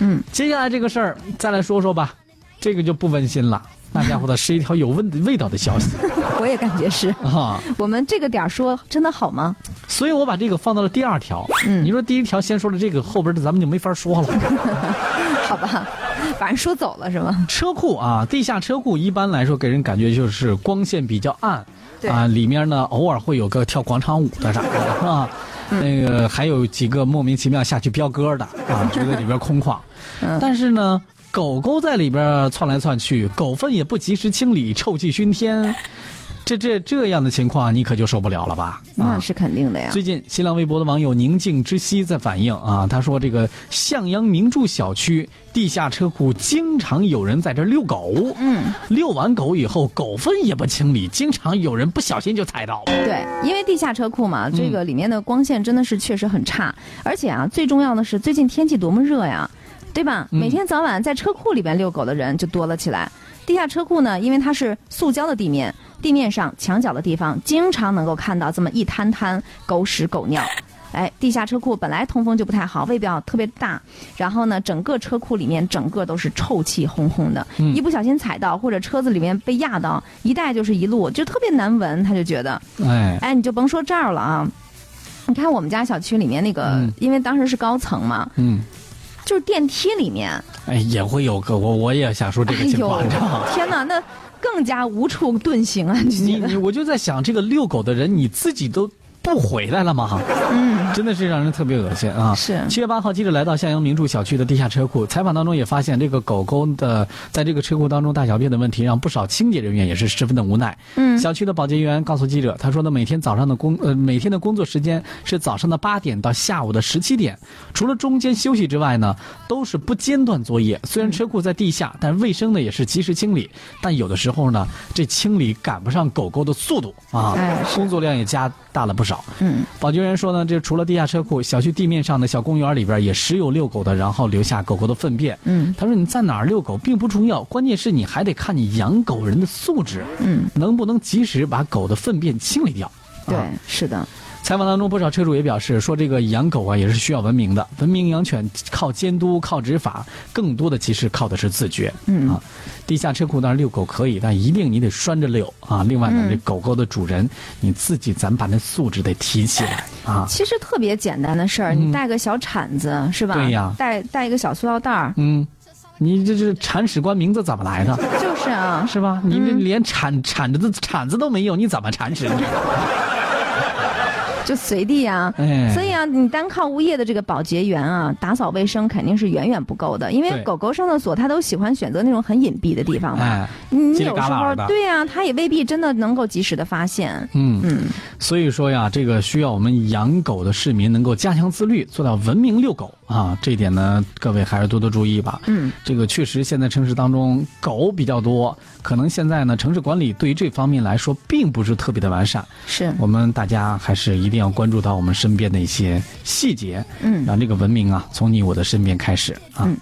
嗯，接下来这个事儿再来说说吧，这个就不温馨了。那家伙的是一条有味味道的消息 我也感觉是。啊，我们这个点儿说真的好吗？所以我把这个放到了第二条。嗯你说第一条先说了这个，后边的咱们就没法说了。好吧，把人说走了是吗？车库啊，地下车库一般来说给人感觉就是光线比较暗，对啊，里面呢偶尔会有个跳广场舞的啥的，是吧？那个还有几个莫名其妙下去飙歌的啊，觉得里边空旷。嗯。但是呢，狗狗在里边窜来窜去，狗粪也不及时清理，臭气熏天，这这这样的情况，你可就受不了了吧？啊那是肯定的呀。最近，新浪微博的网友宁静之息在反映啊，他说这个向阳名著小区地下车库经常有人在这遛狗，嗯，遛完狗以后，狗粪也不清理，经常有人不小心就踩到。对，因为地下车库嘛，这个里面的光线真的是确实很差，而且啊，最重要的是最近天气多么热呀，对吧？嗯每天早晚在车库里边遛狗的人就多了起来。地下车库呢，因为它是塑胶的地面，地面上墙角的地方经常能够看到这么一滩滩狗屎狗尿。哎，地下车库本来通风就不太好，味道特别大，然后呢，整个车库里面整个都是臭气烘烘的，嗯一不小心踩到或者车子里面被压到，一带就是一路，就特别难闻，他就觉得。哎，哎，你就甭说这儿了啊！你看我们家小区里面那个，嗯因为当时是高层嘛，嗯，就是电梯里面，哎，也会有个我我也想说这哎个情况，天哪，那更加无处遁形啊！你你我就在想，这个遛狗的人，你自己都不回来了吗？嗯，真的是让人特别恶心啊！是七月八号，记者来到向阳名著小区的地下车库，采访当中也发现，这个狗狗的在这个车库当中大小便的问题，让不少清洁人员也是十分的无奈。嗯小区的保洁员告诉记者，他说呢，每天早上的工呃每天的工作时间是早上的八点到下午的十七点，除了中间休息之外呢，都是不间断作业。虽然车库在地下，但卫生呢也是及时清理，但有的时候呢，这清理赶不上狗狗的速度啊，哎是工作量也加大了不少。嗯，保洁员说呢，这除了地下车库，小区地面上的小公园里边也时有遛狗的，然后留下狗狗的粪便。嗯，他说你在哪儿遛狗并不重要，关键是你还得看你养狗人的素质，嗯，能不能及时把狗的粪便清理掉。对啊，是的，采访当中，不少车主也表示说，这个养狗啊也是需要文明的，文明养犬靠监督、靠执法，更多的其实靠的是自觉。嗯啊，地下车库当然遛狗可以，但一定你得拴着遛啊。另外呢，嗯这狗狗的主人你自己咱把那素质得提起来啊。其实特别简单的事儿，嗯你带个小铲子是吧？对呀带带一个小塑料袋儿，嗯，你这这铲屎官名字怎么来的？就是啊，是吧？你连铲铲子的铲子都没有，你怎么铲屎？就随地啊。哎，所以啊，你单靠物业的这个保洁员啊，打扫卫生肯定是远远不够的，因为狗狗上厕所它都喜欢选择那种很隐蔽的地方嘛。哎，你有时候对呀、它也未必真的能够及时的发现。嗯，嗯，所以说呀，这个需要我们养狗的市民能够加强自律，做到文明遛狗啊。这一点呢，各位还是多多注意吧。嗯，这个确实现在城市当中狗比较多，可能现在呢城市管理对于这方面来说并不是特别的完善。是，我们大家还是一定要关注到我们身边的一些细节，嗯。让这个文明啊从你我的身边开始啊。嗯